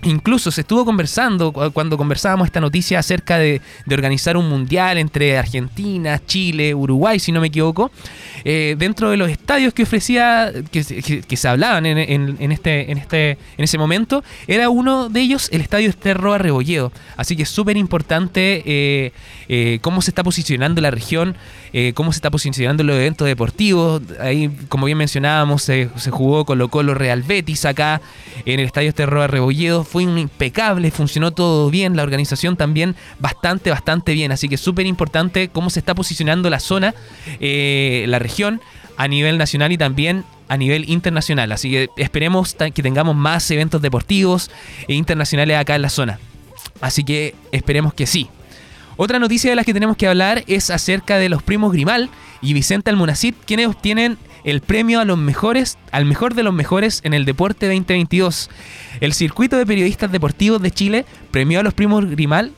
Incluso se estuvo conversando cuando conversábamos esta noticia acerca de, organizar un mundial entre Argentina, Chile, Uruguay, si no me equivoco, eh, dentro de los estadios que ofrecía, que, se hablaban en, este, en, este, en ese momento, era uno de ellos el estadio Esterroa Rebolledo. Así que es súper importante eh, eh, cómo se está posicionando la región, cómo se está posicionando los eventos deportivos. Ahí, como bien mencionábamos, se, jugó Colo Colo Real Betis acá en el estadio Esterroa Rebolledo fue impecable, funcionó todo bien, la organización también bastante, bastante bien. Así que súper importante cómo se está posicionando la zona, eh, la región a nivel nacional y también a nivel internacional. Así que esperemos que tengamos más eventos deportivos e internacionales acá en la zona. Así que esperemos que sí. Otra noticia de las que tenemos que hablar es acerca de los primos Grimal y Vicente Almonacid, quienes obtienen el premio a los mejores, al mejor de los mejores en el deporte 2022. El circuito de periodistas deportivos de Chile premió a los primos Grimal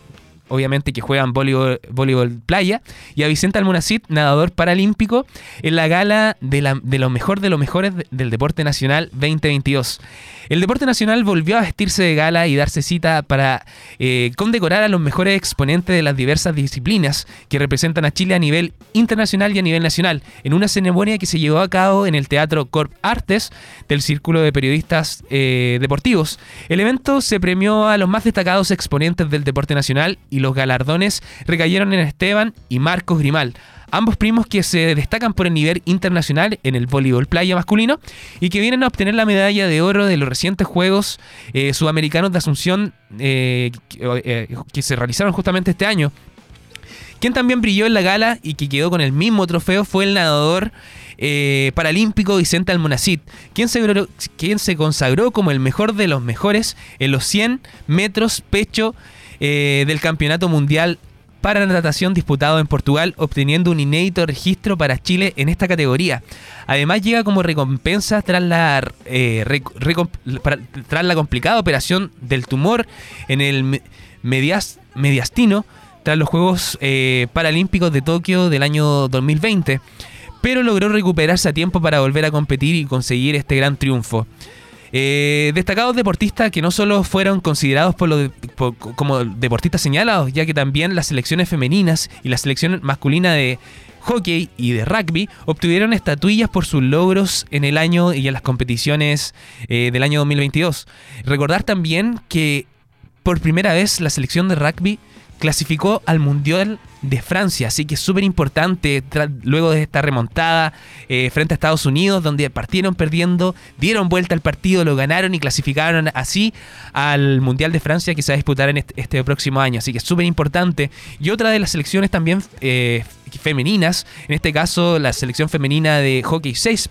obviamente que juegan voleibol, voleibol playa, y a Vicente Almonacid, nadador paralímpico, en la gala de, la, de lo mejor de los mejores del deporte nacional 2022. El deporte nacional volvió a vestirse de gala y darse cita para eh, condecorar a los mejores exponentes de las diversas disciplinas que representan a Chile a nivel internacional y a nivel nacional, en una ceremonia que se llevó a cabo en el Teatro Corp Artes del Círculo de Periodistas eh, Deportivos. El evento se premió a los más destacados exponentes del deporte nacional y los galardones recayeron en Esteban y Marcos Grimal, ambos primos que se destacan por el nivel internacional en el voleibol playa masculino y que vienen a obtener la medalla de oro de los recientes Juegos eh, Sudamericanos de Asunción eh, eh, que se realizaron justamente este año. Quien también brilló en la gala y que quedó con el mismo trofeo fue el nadador paralímpico Vicente Almonacid, quien se, quien se consagró como el mejor de los mejores en los 100 metros pecho del Campeonato Mundial para natación disputado en Portugal, obteniendo un inédito registro para Chile en esta categoría. Además llega como recompensa tras la, eh, tras la complicada operación del tumor en el mediastino tras los Juegos eh, Paralímpicos de Tokio del año 2020, pero logró recuperarse a tiempo para volver a competir y conseguir este gran triunfo. Eh, destacados deportistas que no solo fueron considerados como deportistas señalados, ya que también las selecciones femeninas y la selección masculina de hockey y de rugby obtuvieron estatuillas por sus logros en el año y en las competiciones eh, del año 2022. Recordar también que por primera vez la selección de rugby clasificó al Mundial de Francia, así que es súper importante luego de esta remontada eh, frente a Estados Unidos, donde partieron perdiendo, dieron vuelta al partido, lo ganaron y clasificaron así al Mundial de Francia que se va a disputar en este, próximo año, así que es súper importante. Y otra de las selecciones también eh, femeninas, en este caso la selección femenina de hockey 6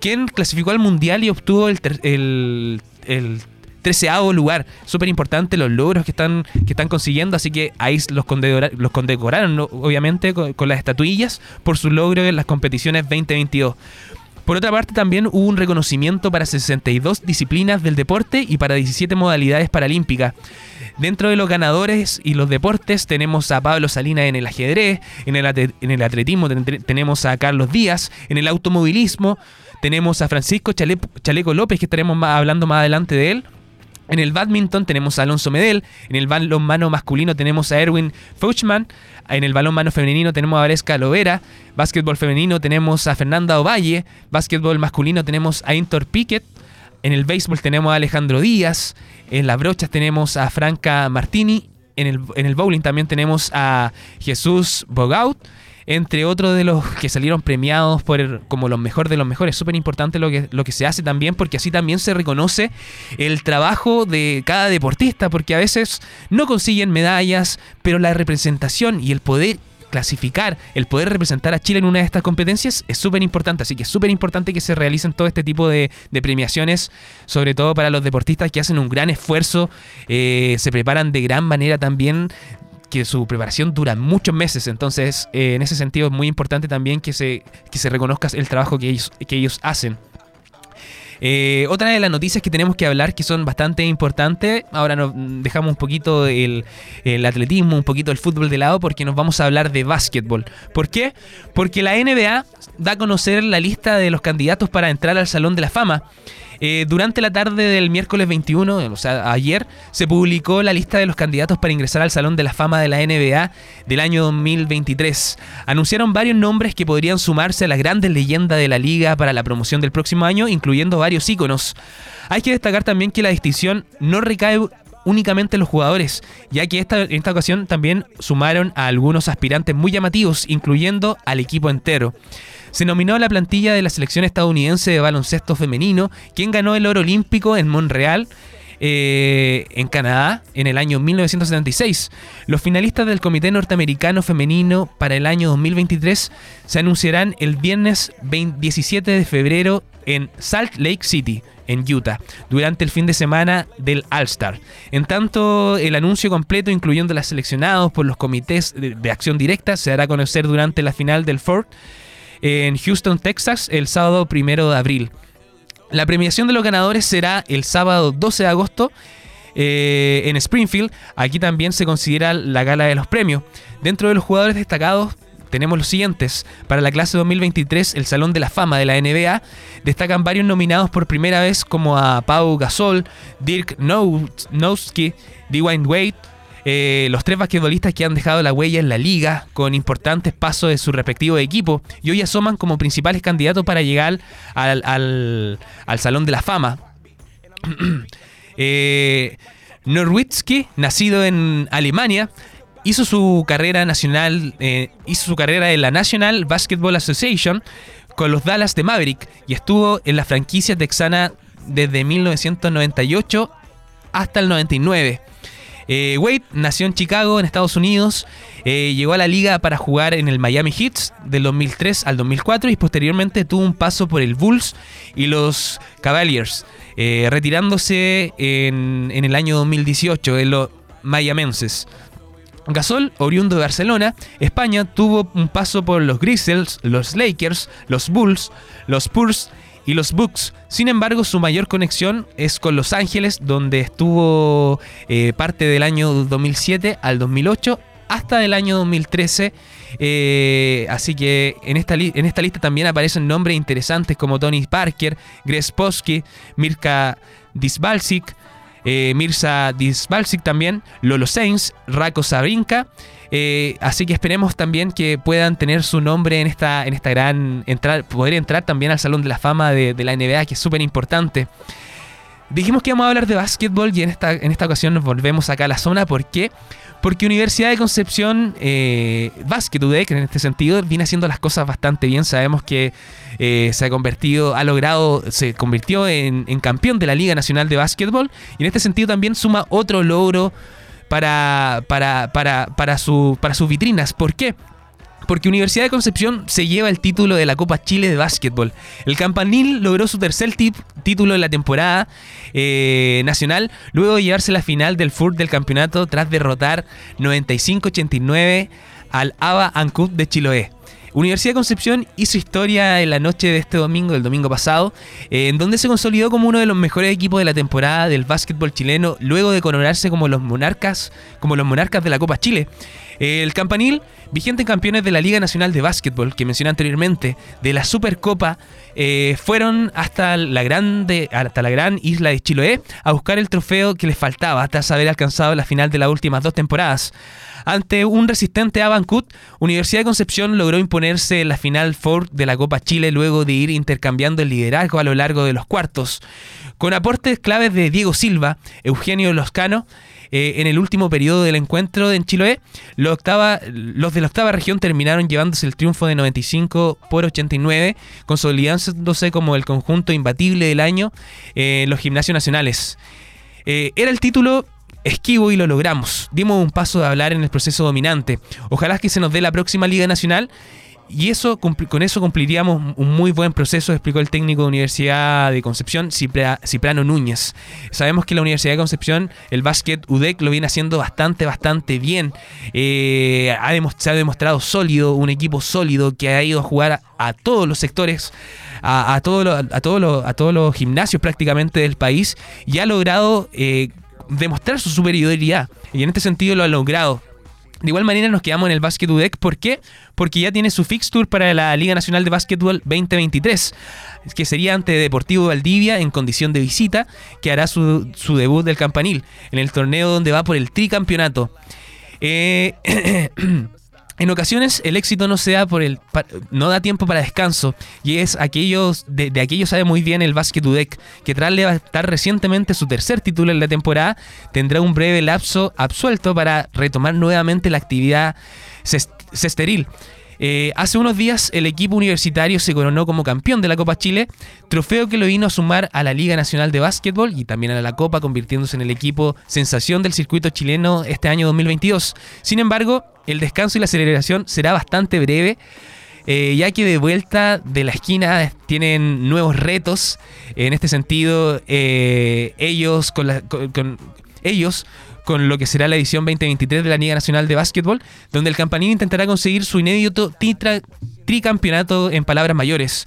quien clasificó al Mundial y obtuvo el, el, el treceavo lugar. Súper importante los logros que están, que están consiguiendo, así que ahí los, los condecoraron, obviamente, con, las estatuillas por su logro en las competiciones 2022. Por otra parte, también hubo un reconocimiento para 62 disciplinas del deporte y para 17 modalidades paralímpicas. Dentro de los ganadores y los deportes tenemos a Pablo Salinas en el ajedrez, en el, en el atletismo tenemos a Carlos Díaz, en el automovilismo tenemos a Francisco Chaleco López, que estaremos hablando más adelante de él, en el badminton tenemos a Alonso Medel, en el balonmano masculino tenemos a Erwin Fauchman, en el balonmano femenino tenemos a Varesca Lovera, básquetbol femenino tenemos a Fernanda Ovalle, básquetbol masculino tenemos a Intor Piquet, en el béisbol tenemos a Alejandro Díaz, en las brochas tenemos a Franca Martini, en el, en el bowling también tenemos a Jesús Bogaut, entre otros de los que salieron premiados por como los mejores de los mejores. Súper importante lo que, lo que se hace también, porque así también se reconoce el trabajo de cada deportista, porque a veces no consiguen medallas, pero la representación y el poder clasificar, el poder representar a Chile en una de estas competencias es súper importante. Así que es súper importante que se realicen todo este tipo de, premiaciones, sobre todo para los deportistas que hacen un gran esfuerzo, eh, se preparan de gran manera también que su preparación dura muchos meses, entonces eh, en ese sentido es muy importante también que se, que se reconozca el trabajo que ellos, que ellos hacen. Eh, otra de las noticias que tenemos que hablar que son bastante importantes, ahora nos dejamos un poquito el, el, atletismo, un poquito el fútbol de lado porque nos vamos a hablar de básquetbol. ¿Por qué? Porque la NBA da a conocer la lista de los candidatos para entrar al Salón de la Fama. Eh, durante la tarde del miércoles 21, o sea, ayer, se publicó la lista de los candidatos para ingresar al Salón de la Fama de la NBA del año 2023. Anunciaron varios nombres que podrían sumarse a las grandes leyendas de la liga para la promoción del próximo año, incluyendo varios íconos. Hay que destacar también que la distinción no recae únicamente en los jugadores, ya que esta, en esta ocasión también sumaron a algunos aspirantes muy llamativos, incluyendo al equipo entero. Se nominó a la plantilla de la selección estadounidense de baloncesto femenino, quien ganó el oro olímpico en Montreal. Eh, en Canadá en el año 1976. Los finalistas del Comité Norteamericano Femenino para el año 2023 se anunciarán el viernes 17 de febrero en Salt Lake City, en Utah, durante el fin de semana del All-Star. En tanto, el anuncio completo, incluyendo las seleccionados por los comités de, acción directa, se hará conocer durante la final del Ford en Houston, Texas, el sábado primero de abril. La premiación de los ganadores será el sábado 12 de agosto eh, en Springfield. Aquí también se considera la gala de los premios. Dentro de los jugadores destacados tenemos los siguientes. Para la clase 2023, el Salón de la Fama de la NBA, destacan varios nominados por primera vez como a Pau Gasol, Dirk Nowitzki, Dwayne Wade, eh, los tres basquetbolistas que han dejado la huella en la liga con importantes pasos de su respectivo equipo y hoy asoman como principales candidatos para llegar al, al Salón de la Fama. eh, nacido en Alemania, hizo su carrera nacional, eh, hizo su carrera en la National Basketball Association con los Dallas de Maverick y estuvo en la franquicia texana desde 1998 hasta el 99. Eh, Wade nació en Chicago, en Estados Unidos. Eh, llegó a la liga para jugar en el Miami Heat del 2003 al 2004 y posteriormente tuvo un paso por el Bulls y los Cavaliers, retirándose en, el año 2018 en los Mayamenses. Gasol, oriundo de Barcelona, España, tuvo un paso por los Grizzlies, los Lakers, los Bulls, los Spurs y los Bucks. Sin embargo, su mayor conexión es con Los Ángeles, donde estuvo eh, parte del año 2007 al 2008 hasta el año 2013. Eh, así que en esta, en esta lista también aparecen nombres interesantes como Tony Parker, Greg Posky, Mirka Disbalsik, eh, Mirza Disbalsik también, Lolo Sainz, Rako Sabrinka. Eh, así que esperemos también que puedan tener su nombre en esta, en esta gran. Entrar, poder entrar también al Salón de la Fama de, la NBA, que es súper importante. Dijimos que íbamos a hablar de básquetbol y en esta, en esta ocasión nos volvemos acá a la zona. Porque Universidad de Concepción, eh, Basket UDEC en este sentido, viene haciendo las cosas bastante bien. Sabemos que eh, se ha convertido, ha logrado, se convirtió en, en, campeón de la Liga Nacional de Básquetbol. Y en este sentido también suma otro logro para, para, para, para, su, para sus vitrinas. ¿Por qué? Porque Universidad de Concepción se lleva el título de la Copa Chile de básquetbol. El Campanil logró su tercer título en la temporada eh, nacional, luego de llevarse la final del FUR del campeonato tras derrotar 95-89 al ABA Ancud de Chiloé. Universidad de Concepción hizo historia en la noche de este domingo, el domingo pasado, eh, en donde se consolidó como uno de los mejores equipos de la temporada del básquetbol chileno, luego de coronarse como los monarcas, como los monarcas de la Copa Chile. El Campanil, vigente campeones de la Liga Nacional de Básquetbol, que mencioné anteriormente, de la Supercopa, eh, fueron hasta la, grande, hasta la gran isla de Chiloé a buscar el trofeo que les faltaba tras haber alcanzado la final de las últimas dos temporadas. Ante un resistente Abancut, Universidad de Concepción logró imponerse en la final Ford de la Copa Chile luego de ir intercambiando el liderazgo a lo largo de los cuartos. Con aportes claves de Diego Silva, Eugenio Loscano, eh, en el último periodo del encuentro en Chiloé, los, de la octava región terminaron llevándose el triunfo de 95 por 89, consolidándose como el conjunto imbatible del año en los gimnasios nacionales. Eh, era el título esquivo y lo logramos. Dimos un paso de hablar en el proceso dominante. Ojalá que se nos dé la próxima Liga Nacional. Y eso con eso cumpliríamos un muy buen proceso, explicó el técnico de Universidad de Concepción, Ciprano Núñez. Sabemos que la Universidad de Concepción, el básquet UDEC lo viene haciendo bastante, bastante bien. Eh, se ha demostrado sólido, un equipo sólido que ha ido a jugar a, todos los sectores, a, a, a, todos a todos los gimnasios prácticamente del país y ha logrado eh, demostrar su superioridad. Y en este sentido lo ha logrado. De igual manera nos quedamos en el Basket UDEC. ¿Por qué? Porque ya tiene su fixture para la Liga Nacional de Básquetbol 2023, que sería ante Deportivo Valdivia en condición de visita, que hará su, su debut del campanil en el torneo donde va por el tricampeonato. Eh, En ocasiones el éxito no se da por el no da tiempo para descanso y es aquellos de, de aquello sabe muy bien el Basket UDEC que tras levantar recientemente su tercer título en la temporada tendrá un breve lapso absuelto para retomar nuevamente la actividad cesteril. Eh, hace unos días el equipo universitario se coronó como campeón de la Copa Chile, trofeo que lo vino a sumar a la Liga Nacional de Básquetbol y también a la Copa, convirtiéndose en el equipo sensación del circuito chileno este año 2022. Sin embargo, el descanso y la celebración será bastante breve. Eh, ya que de vuelta de la esquina tienen nuevos retos. En este sentido, eh, ellos con, ellos con lo que será la edición 2023 de la Liga Nacional de Básquetbol, donde el campanino intentará conseguir su inédito tricampeonato en palabras mayores.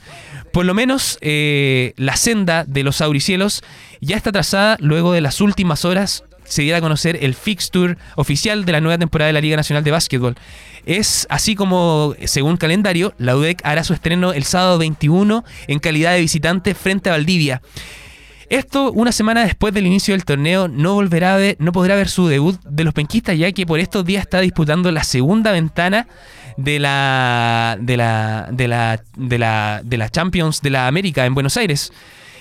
Por lo menos eh, la senda de los auricielos ya está trazada luego de las últimas horas se diera a conocer el fixture oficial de la nueva temporada de la Liga Nacional de Básquetbol. Es así como, según calendario, la UDEC hará su estreno el sábado 21 en calidad de visitante frente a Valdivia. Esto una semana después del inicio del torneo no volverá a ver, no podrá ver su debut de los penquistas ya que por estos días está disputando la segunda ventana de la de la de la de la de la Champions de la América en Buenos Aires.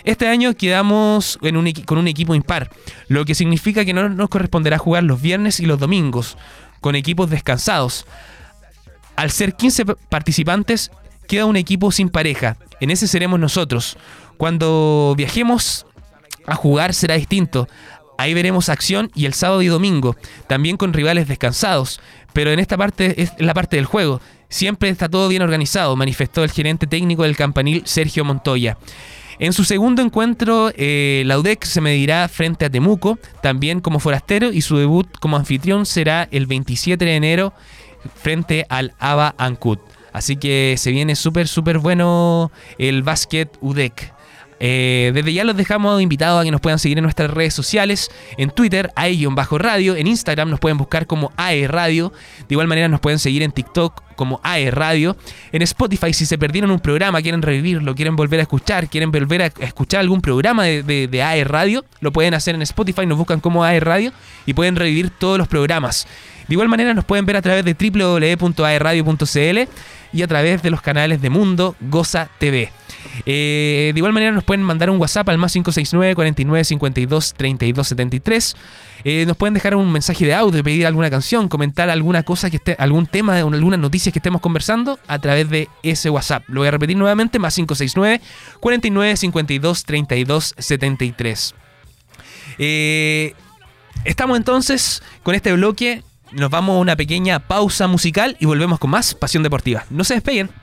Este año quedamos con un equipo impar, lo que significa que no nos corresponderá jugar los viernes y los domingos con equipos descansados. Al ser 15 p- participantes, queda un equipo sin pareja. En ese seremos nosotros. Cuando viajemos a jugar será distinto. Ahí veremos acción y el sábado y domingo, también con rivales descansados. Pero en esta parte es la parte del juego. Siempre está todo bien organizado, manifestó el gerente técnico del campanil Sergio Montoya. En su segundo encuentro, eh, la UDEC se medirá frente a Temuco, también como forastero, y su debut como anfitrión será el 27 de enero frente al ABA Ancud. Así que se viene súper, súper bueno el básquet UDEC. Eh, desde ya los dejamos invitados a que nos puedan seguir en nuestras redes sociales, en Twitter, AE-radio, en Instagram nos pueden buscar como AE Radio, de igual manera nos pueden seguir en TikTok como AE Radio, en Spotify si se perdieron un programa, quieren revivirlo, quieren volver a escuchar, quieren volver a escuchar algún programa de, de, AE Radio, lo pueden hacer en Spotify, nos buscan como AE Radio y pueden revivir todos los programas. De igual manera nos pueden ver a través de www.aeradio.cl y a través de los canales de Mundo Goza TV. Eh, de igual manera nos pueden mandar un WhatsApp al más 569 49 52 32 73. Eh, nos pueden dejar un mensaje de audio, pedir alguna canción, comentar alguna cosa que esté, algún tema, algunas noticias que estemos conversando a través de ese WhatsApp. Lo voy a repetir nuevamente, más 569 49 52 32 73. Eh, estamos entonces con este bloque. Nos vamos a una pequeña pausa musical y volvemos con más Pasión Deportiva. No se despeguen.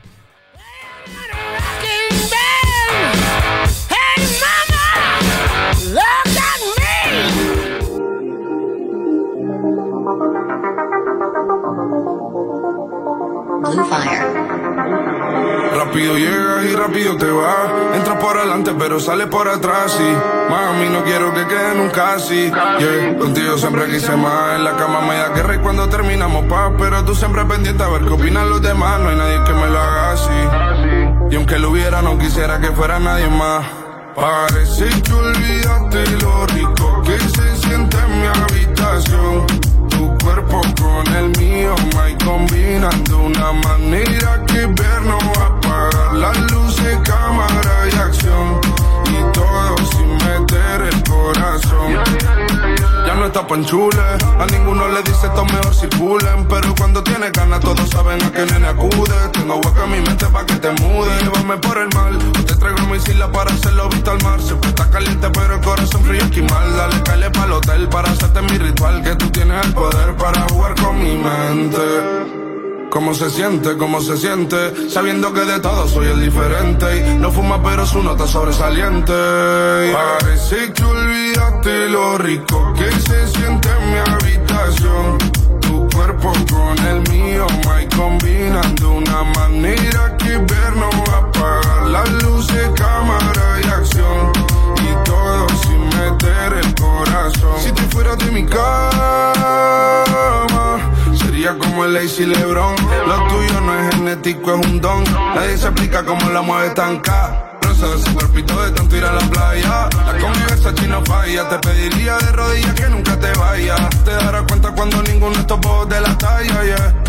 Rápido llegas y rápido te vas. Entras por adelante, pero sales por atrás. Y mami, no quiero que quede nunca así. Contigo siempre quise más. En la cama me da guerra y cuando terminamos paz. Pero tú siempre pendiente a ver qué opinan los demás. No hay nadie que me lo haga así. Y aunque lo hubiera, no quisiera que fuera nadie más. Parece que olvidaste lo rico que se siente en mi habitación. Cuerpo con el mío, my combinan de una manera que ver no va a apagar las luces, cámara y acción. Y todo sin meter el corazón. Ya no está panchule, a ninguno le dice esto mejor circulen. Pero cuando tiene ganas, todos saben a qué nene acude. Tengo hueco en mi mente pa' que te mude. Llévame por el mal, o te traigo mi isla para hacerlo visto al mar. Siempre está caliente, pero el corazón frío esquimal. Dale, calle pa'l hotel para hacerte mi ritual. Que tú tienes el poder para jugar con mi mente. ¿Cómo se siente? ¿Cómo se siente? Sabiendo que de todo soy el diferente y no fuma pero su nota sobresaliente. Parece que lo rico que se siente en mi habitación. Tu cuerpo con el mío, my combinan de una manera que ver no va a apagar las luces, cámara y acción. Y todo sin meter el corazón. Si te fueras de mi cama Sería como el Lazy Lebron. Lo tuyo no es genético, es un don. Nadie se explica cómo la mueve tan K. De ese cuerpito de tanto ir a la playa. La convivencia chino falla. Te pediría de rodillas que nunca te vayas. Te darás cuenta cuando ninguno de estos de la talla, yeah.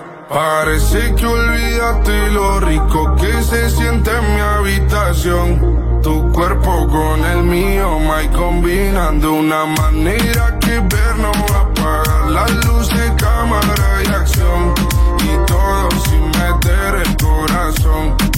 Parece que olvidaste lo rico que se siente en mi habitación. Tu cuerpo con el mío, my combinando una manera que ver no va a apagar las luces, cámara y acción. Y todo sin meter el corazón.